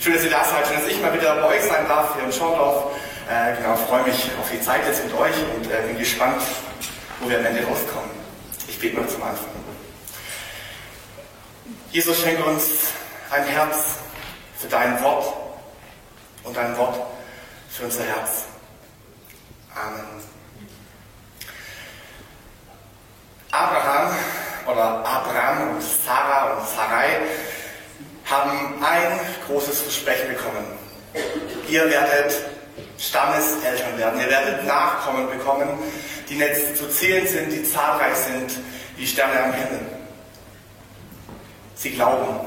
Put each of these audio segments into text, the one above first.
Schön, dass ihr da seid, schön, dass ich mal wieder bei euch sein darf hier im Schorndorf. Äh, genau, freue mich auf die Zeit jetzt mit euch und äh, bin gespannt, wo wir am Ende rauskommen. Ich bete mal zum Anfang. Jesus, schenke uns ein Herz für dein Wort und ein Wort für unser Herz. Amen. Abraham oder Abraham und Sarah und Sarai haben ein großes Versprechen bekommen. Ihr werdet Stammeseltern werden, ihr werdet Nachkommen bekommen, die nicht zu zählen sind, die zahlreich sind wie Sterne am Himmel. Sie glauben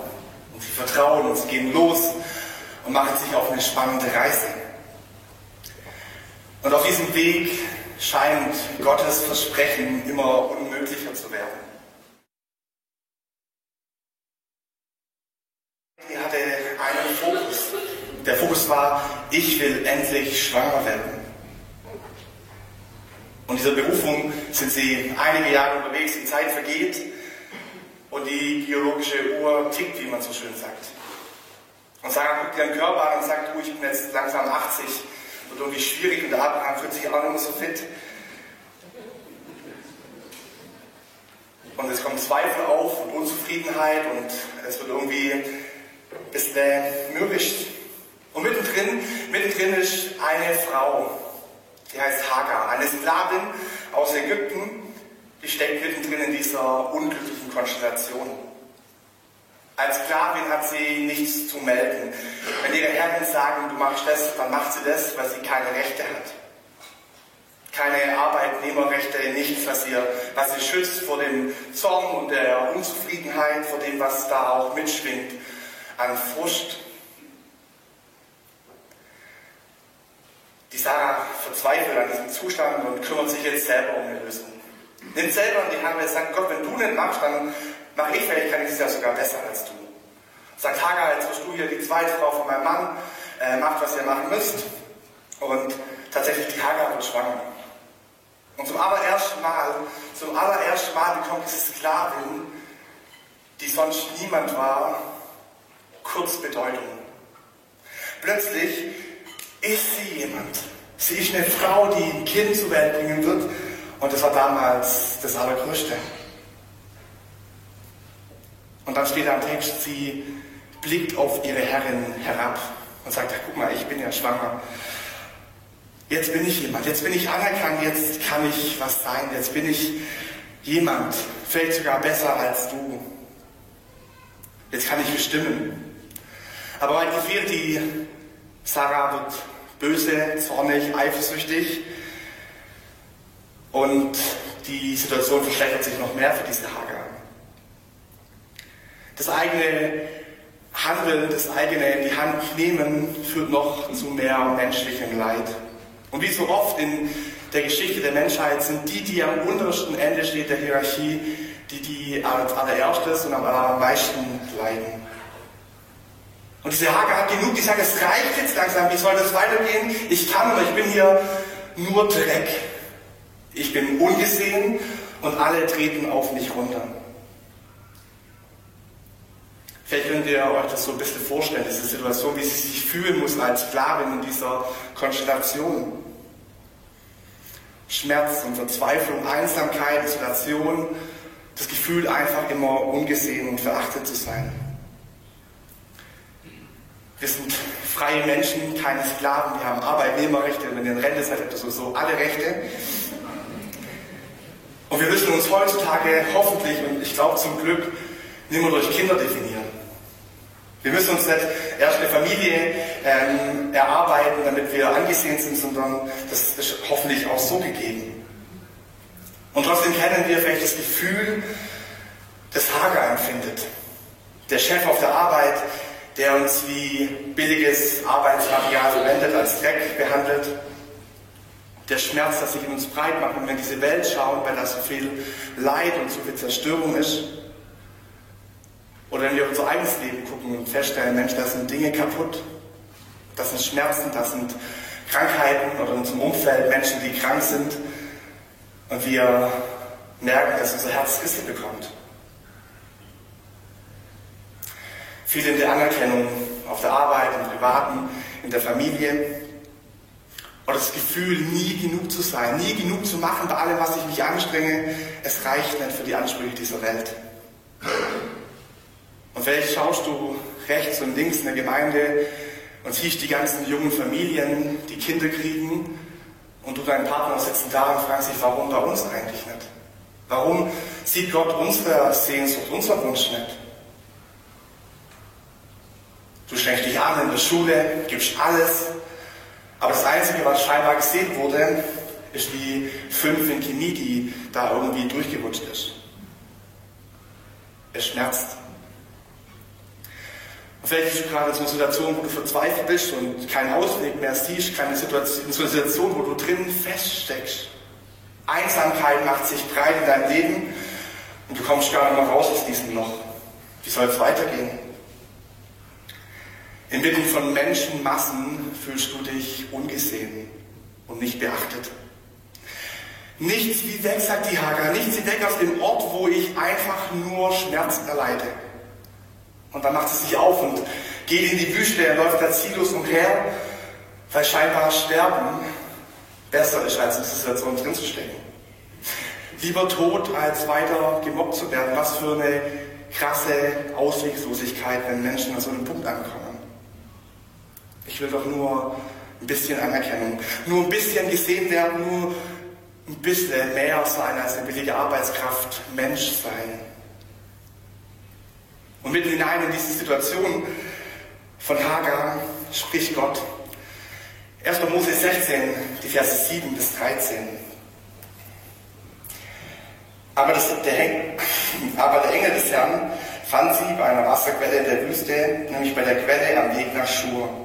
und sie vertrauen und sie gehen los und machen sich auf eine spannende Reise. Und auf diesem Weg scheint Gottes Versprechen immer unmöglicher zu werden. Er hatte einen Fokus. Der Fokus war, ich will endlich schwanger werden. Und dieser Berufung sind sie einige Jahre unterwegs, die Zeit vergeht und die biologische Uhr tickt, wie man so schön sagt. Und Sarah guckt ihren Körper an und sagt, du, ich bin jetzt langsam 80, wird irgendwie schwierig und Abraham fühlt sich auch nicht mehr so fit. Und es kommen Zweifel auf und Unzufriedenheit und es wird irgendwie ein bisschen mürrisch. Und mittendrin, mittendrin ist eine Frau, die heißt Hagar, eine Sklavin aus Ägypten, die steckt mittendrin in dieser unglücklichen Konstellation. Als Sklavin hat sie nichts zu melden. Wenn ihre Herren sagen, du machst das, dann macht sie das, weil sie keine Rechte hat. Keine Arbeitnehmerrechte, nichts, was, ihr, was sie schützt vor dem Zorn und der Unzufriedenheit, vor dem, was da auch mitschwingt an Frust. Die Sarah verzweifelt an diesem Zustand und kümmert sich jetzt selber um eine Lösung. Nimmt selber in die Hand und sagt, Gott, wenn du nicht machst, dann mache ich, vielleicht kann ich es ja sogar besser als du. Sagt Hagar, jetzt bist du hier die zweite Frau von meinem Mann, äh, macht, was ihr machen müsst. Und tatsächlich, die Hagar wird schwanger. Und zum allerersten Mal, zum allerersten Mal bekommt diese Sklavin, die sonst niemand war, kurz Bedeutung. Plötzlich ist sie jemand. Sie ist eine Frau, die ein Kind zur Welt bringen wird. Und das war damals das Allergrößte. Und dann steht da im Text, sie blickt auf ihre Herrin herab und sagt, guck mal, ich bin ja schwanger. Jetzt bin ich jemand, jetzt bin ich anerkannt, jetzt kann ich was sein, jetzt bin ich jemand, vielleicht sogar besser als du. Jetzt kann ich bestimmen. Aber weit gefehlt, die Sarah wird böse, zornig, eifersüchtig und die Situation verschlechtert sich noch mehr für diese Hagar. Das eigene Handeln, das eigene in die Hand nehmen, führt noch zu mehr menschlichem Leid. Und wie so oft in der Geschichte der Menschheit sind die, die am untersten Ende steht der Hierarchie, die, die als allererstes und am allermeisten leiden. Und diese Hager hat genug, die sagt, es reicht jetzt langsam, wie soll das weitergehen? Ich kann, aber ich bin hier nur Dreck. Ich bin ungesehen und alle treten auf mich runter. Vielleicht könnt ihr euch das so ein bisschen vorstellen, diese Situation, wie sie sich fühlen muss als Sklavin in dieser Konstellation. Schmerz und Verzweiflung, Einsamkeit, Isolation, das Gefühl, einfach immer ungesehen und verachtet zu sein. Wir sind freie Menschen, keine Sklaven, wir haben Arbeitnehmerrechte, wenn ihr in Rente seid, habt ihr sowieso alle Rechte. Und wir müssen uns heutzutage hoffentlich, und ich glaube zum Glück, nicht mehr durch Kinder definieren. Wir müssen uns nicht erst eine Familie ähm, erarbeiten, damit wir angesehen sind, sondern das ist hoffentlich auch so gegeben. Und trotzdem kennen wir vielleicht das Gefühl, das Hager empfindet. Der Chef auf der Arbeit, der uns wie billiges Arbeitsmaterial verwendet, als Dreck behandelt. Der Schmerz, der sich in uns breit macht, wenn wir in diese Welt schauen, weil da so viel Leid und so viel Zerstörung ist. Oder wenn wir unser eigenes Leben gucken und feststellen, Mensch, da sind Dinge kaputt, das sind Schmerzen, das sind Krankheiten oder in unserem Umfeld Menschen, die krank sind und wir merken, dass unser Herz Risse bekommt. Der Anerkennung auf der Arbeit, im Privaten, in der Familie. Oder das Gefühl, nie genug zu sein, nie genug zu machen bei allem, was ich mich anstrenge. Es reicht nicht für die Ansprüche dieser Welt. Und vielleicht schaust du rechts und links in der Gemeinde und siehst die ganzen jungen Familien, die Kinder kriegen und du deinen Partner sitzen da und fragst dich, warum bei uns eigentlich nicht? Warum sieht Gott unsere Sehnsucht, unser Wunsch nicht? Du strengst dich an in der Schule, gibst alles, aber das Einzige, was scheinbar gesehen wurde, ist die 5 in Chemie, die da irgendwie durchgerutscht ist. Es schmerzt. Und vielleicht bist du gerade in so einer Situation, wo du verzweifelt bist und keinen Ausweg mehr siehst, keine Situation, in so einer Situation, wo du drin feststeckst. Einsamkeit macht sich breit in deinem Leben und du kommst gar nicht mehr raus aus diesem Loch. Wie soll es weitergehen? Inmitten von Menschenmassen fühlst du dich ungesehen und nicht beachtet. Nichts wie weg, sagt die Hagar, nichts wie weg aus dem Ort, wo ich einfach nur Schmerz erleide. Und dann macht sie sich auf und geht in die Wüste, er läuft da ziellos umher, weil scheinbar Sterben besser ist, als in dieser Situation drin zu stecken. Lieber tot, als weiter gemobbt zu werden. Was für eine krasse Ausweglosigkeit, wenn Menschen an so einem Punkt ankommen. Ich will doch nur ein bisschen Anerkennung, nur ein bisschen gesehen werden, nur ein bisschen mehr sein als eine billige Arbeitskraft, Mensch sein. Und mitten hinein in diese Situation von Hagar spricht Gott. 1. Mose 16, die Verse 7 bis 13. Aber, das, der, aber der Engel des Herrn fand sie bei einer Wasserquelle in der Wüste, nämlich bei der Quelle am Weg nach Schur.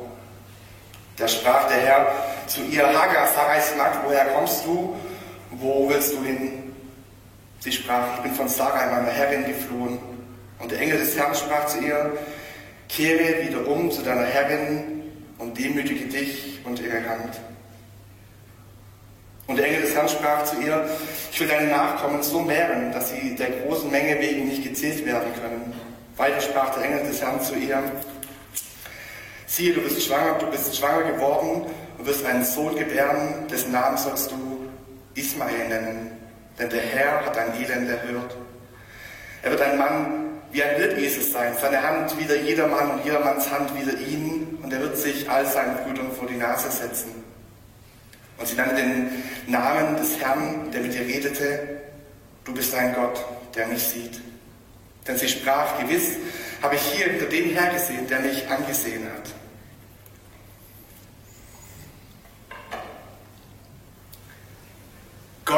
Da sprach der Herr zu ihr, Hagar, Sarais Magd, woher kommst du? Wo willst du hin? Sie sprach, ich bin von Sarai, meiner Herrin, geflohen. Und der Engel des Herrn sprach zu ihr, kehre wieder um zu deiner Herrin und demütige dich und ihre Hand. Und der Engel des Herrn sprach zu ihr, ich will deine Nachkommen so mehren, dass sie der großen Menge wegen nicht gezählt werden können. Weiter sprach der Engel des Herrn zu ihr, siehe, du bist schwanger, du bist schwanger geworden und wirst einen Sohn gebären, dessen Namen sollst du Ismael nennen, denn der Herr hat dein Elend erhört. Er wird ein Mann wie ein Wildesel sein, seine Hand wieder jedermann und jedermanns Hand wieder ihn, und er wird sich all seinen Brüdern vor die Nase setzen. Und sie nannte den Namen des Herrn, der mit ihr redete, du bist ein Gott, der mich sieht. Denn sie sprach, gewiss habe ich hier hinter dem hergesehen, der mich angesehen hat.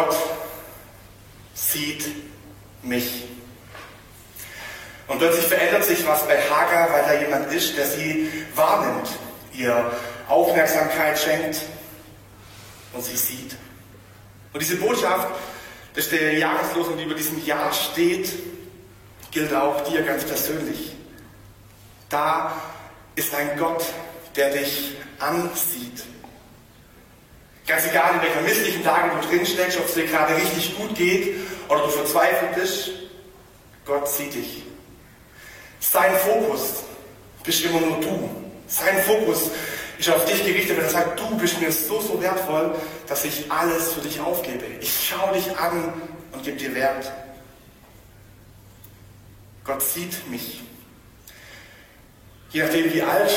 Gott sieht mich. Und plötzlich verändert sich was bei Hagar, weil da jemand ist, der sie wahrnimmt, ihr Aufmerksamkeit schenkt und sie sieht. Und diese Botschaft, dass der Jahreslosung, die über diesem Jahr steht, gilt auch dir ganz persönlich. Da ist ein Gott, der dich ansieht. Ganz egal, in welcher misslichen Lage du drin steckst, ob es dir gerade richtig gut geht oder du verzweifelt bist, Gott sieht dich. Sein Fokus bist immer nur du. Sein Fokus ist auf dich gerichtet, wenn er sagt, du bist mir so, so wertvoll, dass ich alles für dich aufgebe. Ich schaue dich an und gebe dir Wert. Gott sieht mich. Je nachdem, wie alt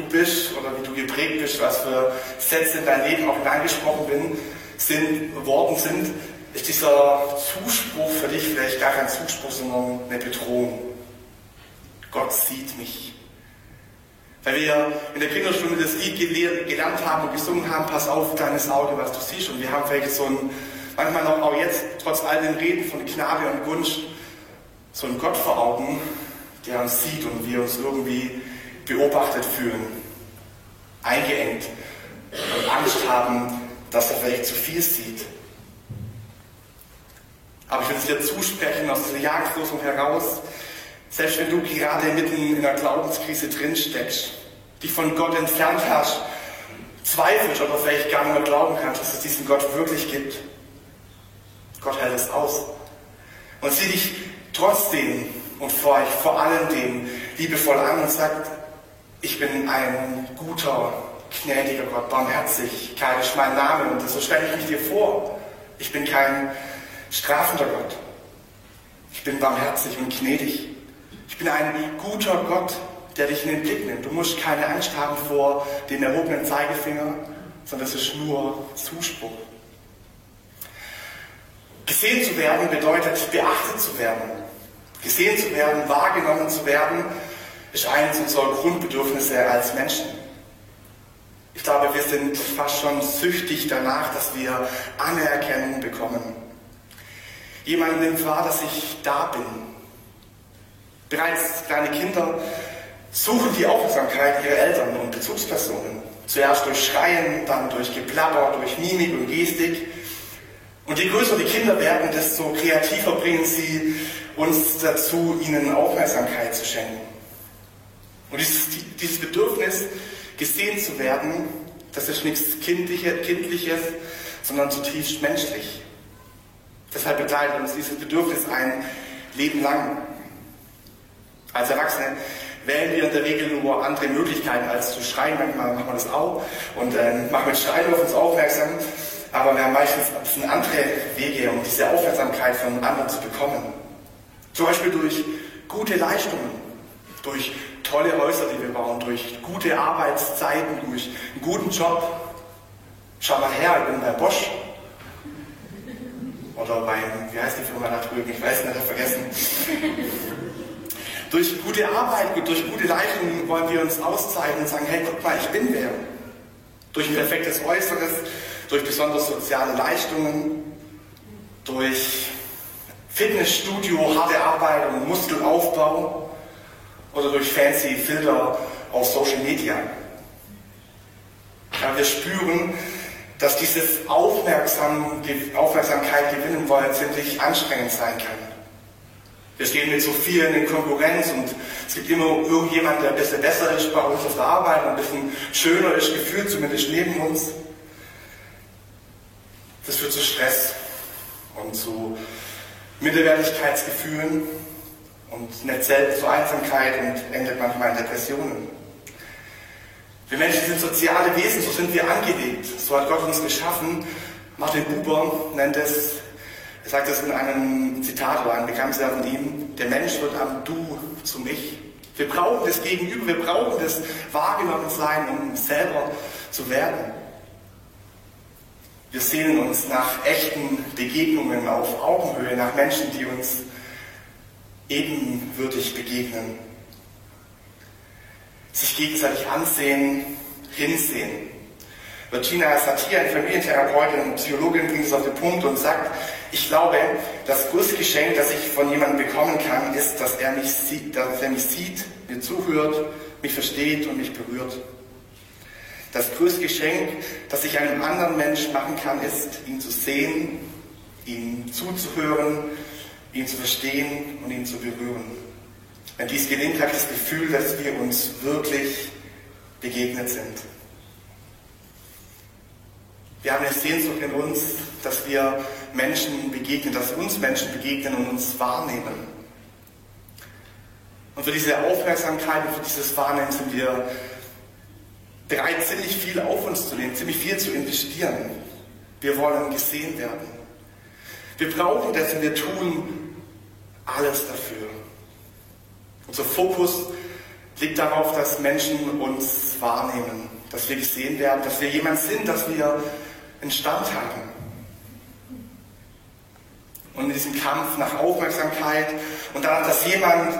du bist oder wie du geprägt bist, was für Sätze in dein Leben auch hineingesprochen bin, sind, worden sind, ist dieser Zuspruch für dich vielleicht gar kein Zuspruch, sondern eine Bedrohung. Gott sieht mich. Weil wir in der Kinderstunde das Lied gelernt haben und gesungen haben, pass auf, deines Auge, was du siehst. Und wir haben vielleicht so ein, manchmal noch auch jetzt, trotz all den Reden von Knabe und Gunst, so einen Gott vor Augen, der uns sieht und wir uns irgendwie beobachtet fühlen, eingeengt und Angst haben, dass er vielleicht zu viel sieht. Aber ich will es dir zusprechen aus dieser Jagdlosung heraus, selbst wenn du gerade mitten in einer Glaubenskrise drinsteckst, dich von Gott entfernt hast, zweifelst oder vielleicht gar nicht mehr glauben kannst, dass es diesen Gott wirklich gibt. Gott hält es aus. Und sieh dich trotzdem und vor, vor allem dem liebevoll an und sagt, ich bin ein guter, gnädiger Gott, Barmherzigkeit ist mein Name und so stelle ich mich dir vor. Ich bin kein strafender Gott. Ich bin barmherzig und gnädig. Ich bin ein guter Gott, der dich in den Blick nimmt. Du musst keine Angst haben vor den erhobenen Zeigefinger, sondern es ist nur Zuspruch. Gesehen zu werden bedeutet beachtet zu werden. Gesehen zu werden, wahrgenommen zu werden, ist eines unserer Grundbedürfnisse als Menschen. Ich glaube, wir sind fast schon süchtig danach, dass wir Anerkennung bekommen. Jemand nimmt wahr, dass ich da bin. Bereits kleine Kinder suchen die Aufmerksamkeit ihrer Eltern und Bezugspersonen. Zuerst durch Schreien, dann durch Geplapper, durch Mimik und Gestik. Und je größer die Kinder werden, desto kreativer bringen sie uns dazu, ihnen Aufmerksamkeit zu schenken. Und dieses, dieses Bedürfnis, gesehen zu werden, das ist nichts Kindliches, sondern zutiefst menschlich. Deshalb begleitet uns dieses Bedürfnis ein Leben lang. Als Erwachsene wählen wir in der Regel nur andere Möglichkeiten als zu schreien. Manchmal machen wir das auch und äh, machen mit Schreien auf uns aufmerksam. Aber wir haben meistens ein andere Wege, um diese Aufmerksamkeit von anderen zu bekommen. Zum Beispiel durch gute Leistungen, durch tolle Häuser, die wir bauen, durch gute Arbeitszeiten, durch einen guten Job. Schau mal her, ich bin bei Bosch. Oder beim, wie heißt die Firma da drüben? Ich weiß nicht, ich habe vergessen. durch gute Arbeit, durch gute Leistungen wollen wir uns auszeichnen und sagen, hey, guck mal, ich bin wer. Durch ein perfektes Äußeres, durch besonders soziale Leistungen, durch Fitnessstudio, harte Arbeit und Muskelaufbau oder durch fancy Filter auf Social Media. Ja, wir spüren, dass dieses Aufmerksam, Aufmerksamkeit gewinnen wollen ziemlich anstrengend sein kann. Wir stehen mit so vielen in Konkurrenz und es gibt immer irgendjemand, der ein bisschen besser ist bei uns auf der Arbeit, ein bisschen schöner ist, gefühlt zumindest neben uns. Das führt zu Stress und zu Minderwertigkeitsgefühlen und nicht selten zu Einsamkeit und endet manchmal in Depressionen. Wir Menschen sind soziale Wesen, so sind wir angelegt. So hat Gott uns geschaffen. Martin Buber nennt es, er sagt es in einem Zitat oder einem bekannten von ihm, der Mensch wird am Du zu mich. Wir brauchen das Gegenüber, wir brauchen das Wahrgenommensein, um selber zu werden. Wir sehnen uns nach echten Begegnungen auf Augenhöhe, nach Menschen, die uns ebenwürdig begegnen. Sich gegenseitig ansehen, hinsehen. Virginia Satir, eine Familientherapeutin und Psychologin, bringt es auf den Punkt und sagt, ich glaube, das größte Geschenk, das ich von jemandem bekommen kann, ist, dass er mich sieht, dass er mich sieht, mir zuhört, mich versteht und mich berührt. Das größte Geschenk, das ich einem anderen Menschen machen kann, ist, ihn zu sehen, ihm zuzuhören, ihn zu verstehen und ihn zu berühren. Wenn dies gelingt, habe ich das Gefühl, dass wir uns wirklich begegnet sind. Wir haben eine Sehnsucht in uns, dass wir Menschen begegnen, dass uns Menschen begegnen und uns wahrnehmen. Und für diese Aufmerksamkeit und für dieses Wahrnehmen sind wir bereit, ziemlich viel auf uns zu nehmen, ziemlich viel zu investieren. Wir wollen gesehen werden. Wir brauchen das und wir tun alles dafür. Unser Fokus liegt darauf, dass Menschen uns wahrnehmen, dass wir gesehen werden, dass wir jemand sind, dass wir einen Stand haben. Und in diesem Kampf nach Aufmerksamkeit und danach, dass jemand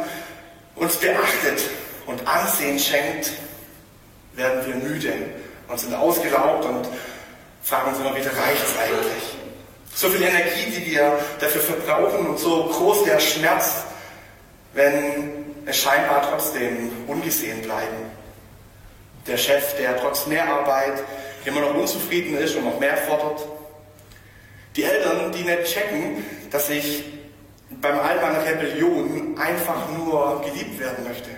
uns beachtet und Ansehen schenkt, werden wir müde und sind ausgelaugt und fragen uns immer wieder, reicht es eigentlich? So viel Energie, die wir dafür verbrauchen und so groß der Schmerz, wenn es scheinbar trotzdem ungesehen bleiben. Der Chef, der trotz mehr Arbeit immer noch unzufrieden ist und noch mehr fordert. Die Eltern, die nicht checken, dass ich beim All meiner Rebellion einfach nur geliebt werden möchte.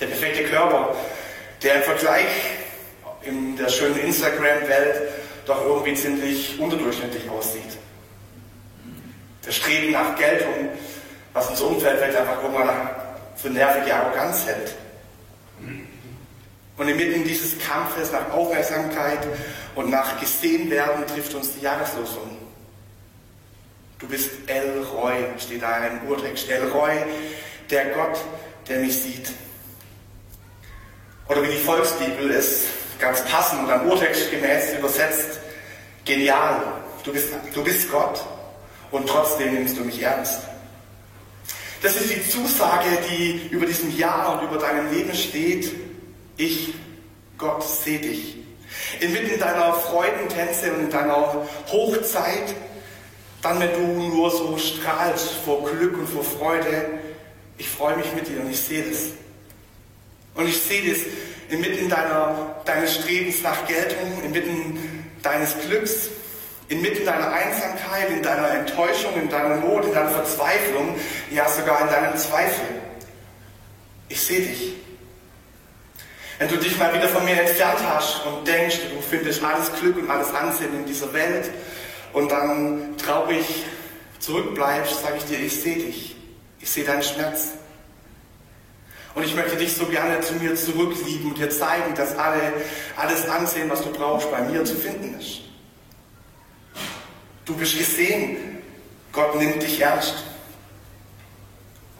Der perfekte Körper, der im Vergleich in der schönen Instagram-Welt doch irgendwie ziemlich unterdurchschnittlich aussieht. Das Streben nach Geltung, was unser Umfeld vielleicht einfach irgendwann für nervige Arroganz hält. Und inmitten dieses Kampfes nach Aufmerksamkeit und nach gesehen werden trifft uns die Jahreslosung. Du bist El Roy, steht da im Urtext. El Roy, der Gott, der mich sieht. Oder wie die Volksbibel es ganz passend und am Urtext gemäß übersetzt, genial. Du bist, du bist Gott und trotzdem nimmst du mich ernst. Das ist die Zusage, die über diesem Jahr und über deinem Leben steht. Ich, Gott, sehe dich. Inmitten deiner Freudentänze und in deiner Hochzeit, dann wenn du nur so strahlst vor Glück und vor Freude, ich freue mich mit dir und ich sehe das. Und ich sehe das inmitten deiner, deines Strebens nach Geltung, inmitten deines Glücks, inmitten deiner Einsamkeit, in deiner Enttäuschung, in deiner Not, in deiner Verzweiflung, ja sogar in deinem Zweifel. Ich sehe dich. Wenn du dich mal wieder von mir entfernt hast und denkst, du findest alles Glück und alles Ansehen in dieser Welt und dann traurig zurückbleibst, sage ich dir, ich sehe dich. Ich sehe deinen Schmerz. Und ich möchte dich so gerne zu mir zurücklieben und dir zeigen, dass alle, alles Ansehen, was du brauchst, bei mir zu finden ist. Du bist gesehen. Gott nimmt dich ernst.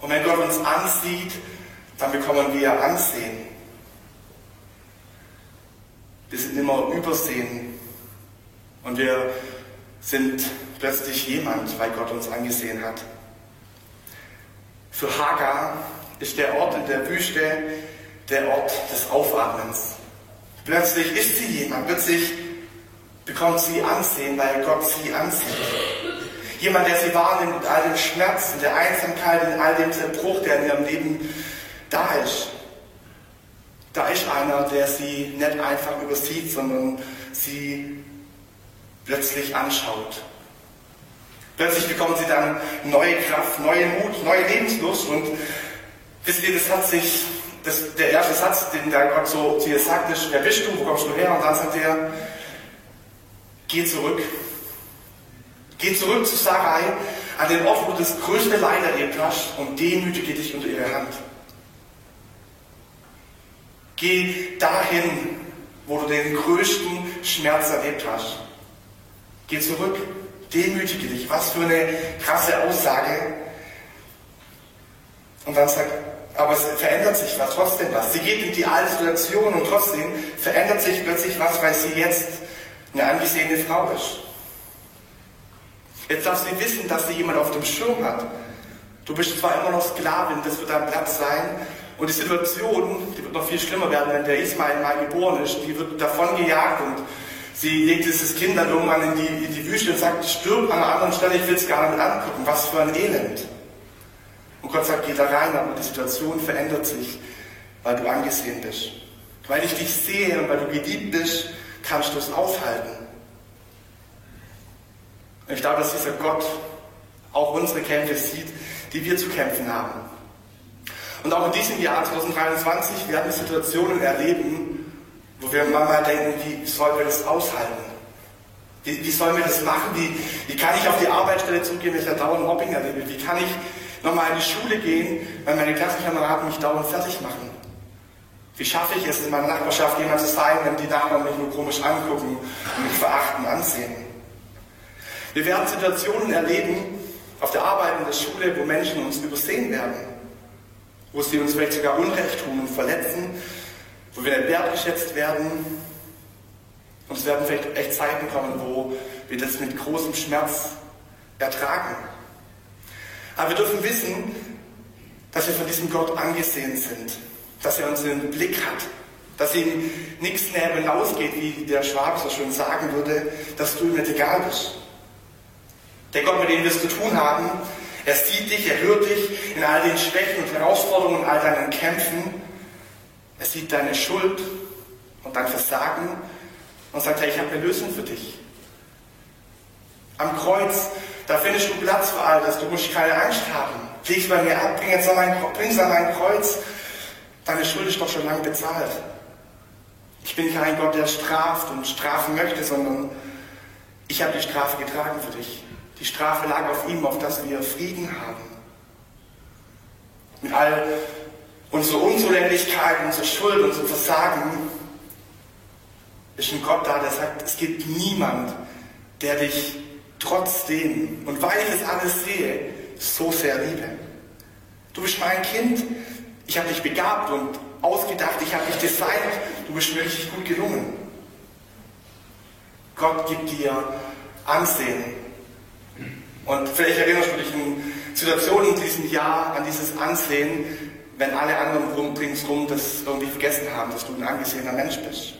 Und wenn Gott uns ansieht, dann bekommen wir Ansehen. Wir sind immer übersehen. Und wir sind plötzlich jemand, weil Gott uns angesehen hat. Für Hagar ist der Ort in der Wüste der Ort des Aufatmens. Plötzlich ist sie jemand, plötzlich bekommt sie Ansehen, weil Gott sie ansieht. Jemand, der sie wahrnimmt in all dem Schmerz, in der Einsamkeit, in all dem Zerbruch, der in ihrem Leben da ist. Da ist einer, der sie nicht einfach übersieht, sondern sie plötzlich anschaut. Plötzlich bekommen sie dann neue Kraft, neue Mut, neue Lebenslust und wisst ihr, das hat sich, das, der erste Satz, den der Gott so zu ihr sagt, ist, wer bist du, wo kommst du her? Und dann sagt er, geh zurück. Geh zurück zu Sarai, an den Ort, wo du das größte Leid erlebt hast und demütige dich unter ihre Hand. Geh dahin, wo du den größten Schmerz erlebt hast. Geh zurück, demütige dich. Was für eine krasse Aussage. Und dann sagt, aber es verändert sich was, trotzdem was. Sie geht in die alte Situation und trotzdem verändert sich plötzlich was, weil sie jetzt eine angesehene Frau ist. Jetzt darf sie wissen, dass sie jemand auf dem Schirm hat. Du bist zwar immer noch Sklavin, das wird dein Platz sein. Und die Situation, die wird noch viel schlimmer werden, wenn der Ismail mal geboren ist. Die wird davon gejagt und sie legt dieses Kind dann irgendwann in die, in die Wüste und sagt, stirb an einer anderen Stelle, ich will es gar nicht angucken. Was für ein Elend. Und Gott sagt, geh da rein, aber die Situation verändert sich, weil du angesehen bist. Weil ich dich sehe und weil du geliebt bist, kannst du es aufhalten. Ich glaube, dass dieser Gott auch unsere Kämpfe sieht, die wir zu kämpfen haben. Und auch in diesem Jahr 2023 werden wir Situationen erleben, wo wir manchmal denken, wie sollen wir das aushalten? Wie, wie sollen wir das machen? Wie, wie kann ich auf die Arbeitsstelle zurückgehen, wenn ich da dauernd Mobbing erlebe? Wie kann ich nochmal in die Schule gehen, weil meine Klassenkameraden mich dauernd fertig machen? Wie schaffe ich es, in meiner Nachbarschaft jemand zu sein, wenn die Nachbarn mich nur komisch angucken und mich verachten ansehen? Wir werden Situationen erleben auf der Arbeit in der Schule, wo Menschen uns übersehen werden, wo sie uns vielleicht sogar Unrecht tun und verletzen, wo wir nicht wertgeschätzt werden. Und es werden vielleicht echt Zeiten kommen, wo wir das mit großem Schmerz ertragen. Aber wir dürfen wissen, dass wir von diesem Gott angesehen sind dass er unseren Blick hat, dass ihm nichts näher hinausgeht, wie der Schwab so schön sagen würde, dass du ihm nicht egal bist. Der Gott, mit dem wir es zu tun haben, er sieht dich, er hört dich in all den Schwächen und Herausforderungen, in all deinen Kämpfen. Er sieht deine Schuld und dein Versagen und sagt, hey, ich habe eine Lösung für dich. Am Kreuz, da findest du Platz für all das. Du musst keine Angst haben. Leg's bei mir ab, bring es an mein Kreuz Deine Schuld ist doch schon lange bezahlt. Ich bin kein Gott, der straft und strafen möchte, sondern ich habe die Strafe getragen für dich. Die Strafe lag auf ihm, auf dass wir Frieden haben. Mit all Unsere Unzulänglichkeit, unsere Schuld, unser Versagen ist ein Gott da, der sagt, es gibt niemand, der dich trotzdem und weil ich das alles sehe, so sehr liebe. Du bist mein Kind, ich habe dich begabt und ausgedacht, ich habe dich designt, du bist mir richtig gut gelungen. Gott gibt dir Ansehen. Und vielleicht erinnerst du dich in Situationen in diesem Jahr an dieses Ansehen, wenn alle anderen ringsrum das irgendwie vergessen haben, dass du ein angesehener Mensch bist.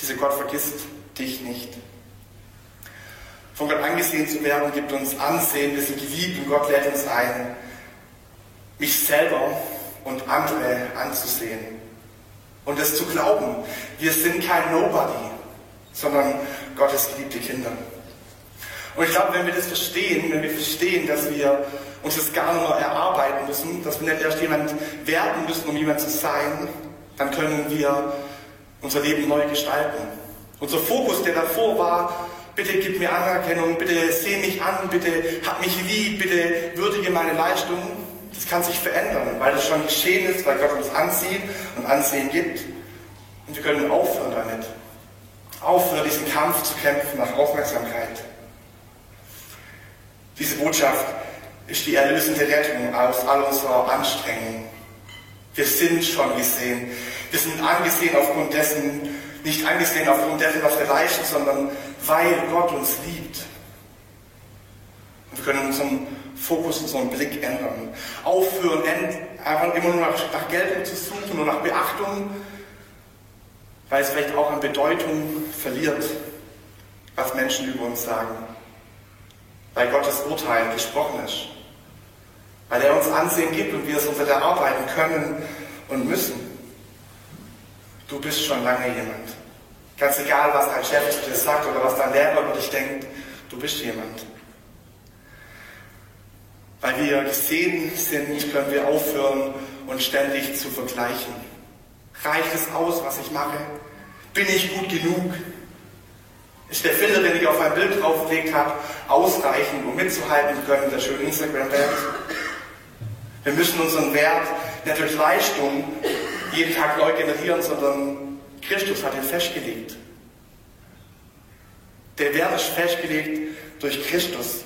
Dieser Gott vergisst dich nicht. Von Gott angesehen zu werden, gibt uns Ansehen, wir sind geliebt und Gott lädt uns ein, mich selber und andere anzusehen. Und es zu glauben, wir sind kein Nobody, sondern Gottes geliebte Kinder. Und ich glaube, wenn wir das verstehen, wenn wir verstehen, dass wir uns das gar nur erarbeiten müssen, dass wir nicht erst jemand werden müssen, um jemand zu sein, dann können wir unser Leben neu gestalten. Unser Fokus, der davor war, bitte gib mir Anerkennung, bitte seh mich an, bitte hab mich lieb, bitte würdige meine Leistung, das kann sich verändern, weil es schon geschehen ist, weil Gott uns anzieht und Ansehen gibt. Und wir können aufhören damit. Aufhören, diesen Kampf zu kämpfen nach Aufmerksamkeit. Diese Botschaft ist die erlösende Rettung aus all unserer Anstrengung. Wir sind schon gesehen. Wir sind angesehen aufgrund dessen, nicht angesehen aufgrund dessen, was wir leisten, sondern weil Gott uns liebt. Und wir können unseren Fokus, unseren Blick ändern. Aufhören, einfach immer nur nach, nach Geltung zu suchen, nur nach Beachtung, weil es vielleicht auch an Bedeutung verliert, was Menschen über uns sagen. Weil Gottes Urteil gesprochen ist. Weil er uns Ansehen gibt und wir es uns erarbeiten können und müssen. Du bist schon lange jemand. Ganz egal, was dein Chef zu dir sagt oder was dein Lehrer über dich denkt, du bist jemand. Weil wir gesehen sind, können wir aufhören, uns ständig zu vergleichen. Reicht es aus, was ich mache? Bin ich gut genug? Ist der Filter, den ich auf ein Bild draufgelegt habe, ausreichend, um mitzuhalten zu können, der schönen Instagram-Welt? Wir müssen unseren Wert nicht durch Leistung jeden Tag neu generieren, sondern Christus hat ihn festgelegt. Der Wert ist festgelegt durch Christus.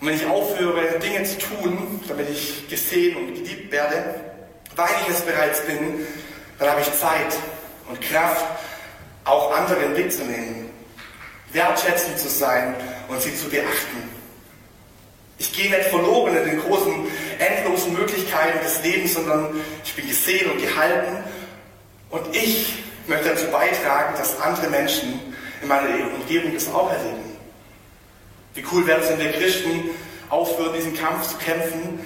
Und wenn ich aufhöre, Dinge zu tun, damit ich gesehen und geliebt werde, weil ich es bereits bin, dann habe ich Zeit und Kraft, auch andere in den Blick zu nehmen, wertschätzend zu sein und sie zu beachten. Ich gehe nicht verloren in den großen, endlosen Möglichkeiten des Lebens, sondern ich bin gesehen und gehalten und ich möchte dazu beitragen, dass andere Menschen in meiner Umgebung das auch erleben. Wie cool wäre es, wenn wir Christen aufhören, diesen Kampf zu kämpfen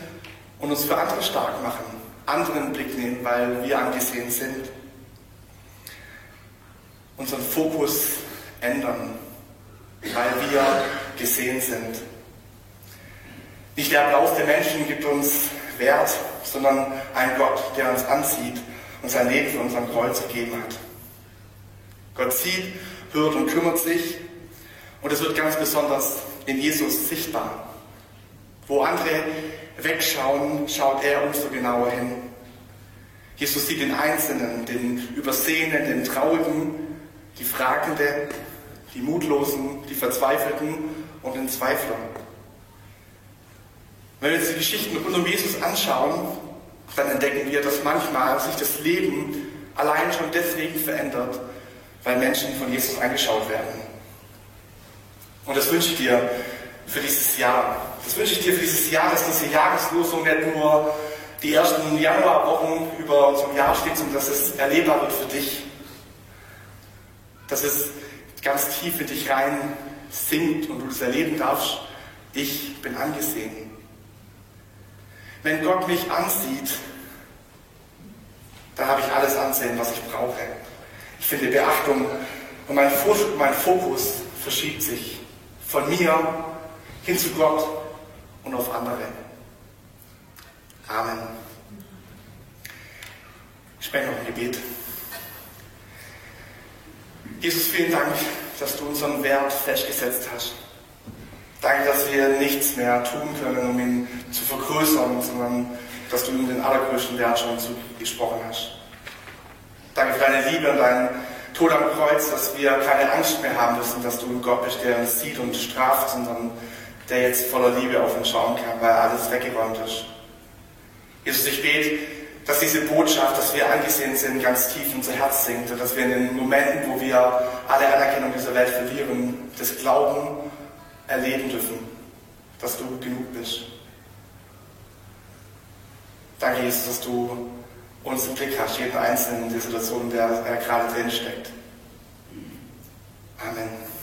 und uns für andere stark machen, anderen Blick nehmen, weil wir angesehen sind. Unseren Fokus ändern, weil wir gesehen sind. Nicht der Applaus der Menschen gibt uns Wert, sondern ein Gott, der uns anzieht und sein Leben für unseren Kreuz gegeben hat. Gott sieht, hört und kümmert sich und es wird ganz besonders in Jesus sichtbar. Wo andere wegschauen, schaut er umso genauer hin. Jesus sieht den Einzelnen, den Übersehenen, den Traurigen, die Fragenden, die Mutlosen, die Verzweifelten und den Zweifler. Wenn wir uns die Geschichten rund um Jesus anschauen, dann entdecken wir, dass manchmal sich das Leben allein schon deswegen verändert, weil Menschen von Jesus angeschaut werden. Und das wünsche ich dir für dieses Jahr. Das wünsche ich dir für dieses Jahr, dass diese Jahreslosung nicht nur die ersten Januarwochen über unserem Jahr steht, sondern dass es erlebbar wird für dich. Dass es ganz tief in dich rein sinkt und du es erleben darfst. Ich bin angesehen. Wenn Gott mich ansieht, dann habe ich alles Ansehen, was ich brauche. Ich finde Beachtung und mein, Fokus verschiebt sich von mir hin zu Gott und auf andere. Amen. Ich spreche noch ein Gebet. Jesus, vielen Dank, dass du unseren Wert festgesetzt hast. Danke, dass wir nichts mehr tun können, um ihn zu vergrößern, sondern dass du ihm den allergrößten Wert schon zugesprochen hast. Danke für deine Liebe und deinen Tod am Kreuz, dass wir keine Angst mehr haben müssen, dass du ein Gott bist, der uns sieht und straft, sondern der jetzt voller Liebe auf uns schauen kann, weil alles weggeräumt ist. Jesus, ich bete, dass diese Botschaft, dass wir angesehen sind, ganz tief in unser Herz sinkt und dass wir in den Momenten, wo wir alle Anerkennung dieser Welt verlieren, das Glauben erleben dürfen, dass du genug bist. Danke, Jesus, dass du uns im Blick hast, jeden Einzelnen in der Situation, in der er gerade drin steckt. Amen.